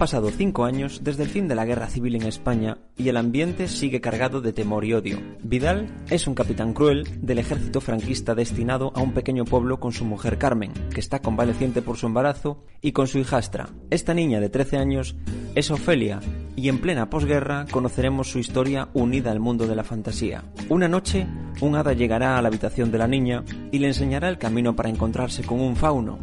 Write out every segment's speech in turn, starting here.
pasado cinco años desde el fin de la guerra civil en España y el ambiente sigue cargado de temor y odio. Vidal es un capitán cruel del ejército franquista destinado a un pequeño pueblo con su mujer Carmen, que está convaleciente por su embarazo, y con su hijastra. Esta niña de 13 años es Ofelia, y en plena posguerra conoceremos su historia unida al mundo de la fantasía. Una noche, un hada llegará a la habitación de la niña y le enseñará el camino para encontrarse con un fauno,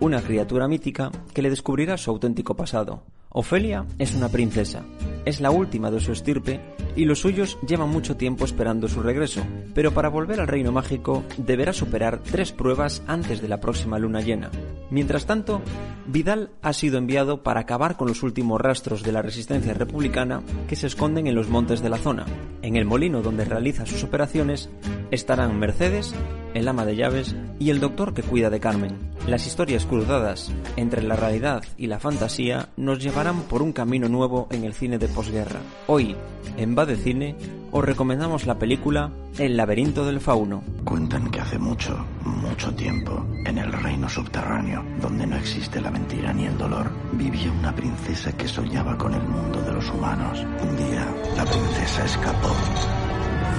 una criatura mítica que le descubrirá su auténtico pasado. Ofelia es una princesa, es la última de su estirpe y los suyos llevan mucho tiempo esperando su regreso, pero para volver al reino mágico deberá superar tres pruebas antes de la próxima luna llena. Mientras tanto, Vidal ha sido enviado para acabar con los últimos rastros de la resistencia republicana que se esconden en los montes de la zona. En el molino donde realiza sus operaciones estarán Mercedes, el ama de llaves y el doctor que cuida de Carmen. Las historias cruzadas entre la realidad y la fantasía nos llevarán por un camino nuevo en el cine de posguerra. Hoy, en Va de Cine, os recomendamos la película El laberinto del fauno. Cuentan que hace mucho, mucho tiempo, en el reino subterráneo, donde no existe la mentira ni el dolor, vivía una princesa que soñaba con el mundo de los humanos. Un día, la princesa escapó.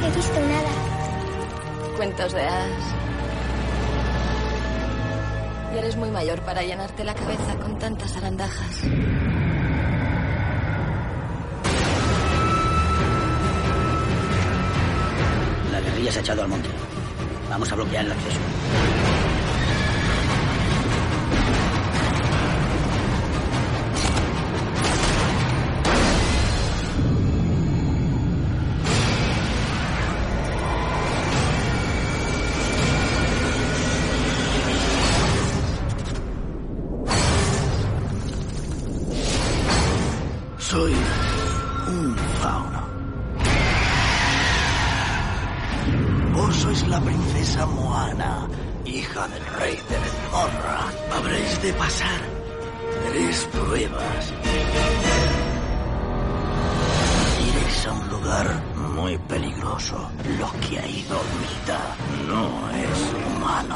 He visto nada. Cuentos de hadas. Y eres muy mayor para llenarte la cabeza con tantas arandajas. La guerrilla se ha echado al monte. Vamos a bloquear el acceso. Soy un fauno. Vos sois la princesa Moana, hija del rey de Bezmorra. Habréis de pasar tres pruebas. Iréis a un lugar muy peligroso. Lo que ahí dormita no es humano.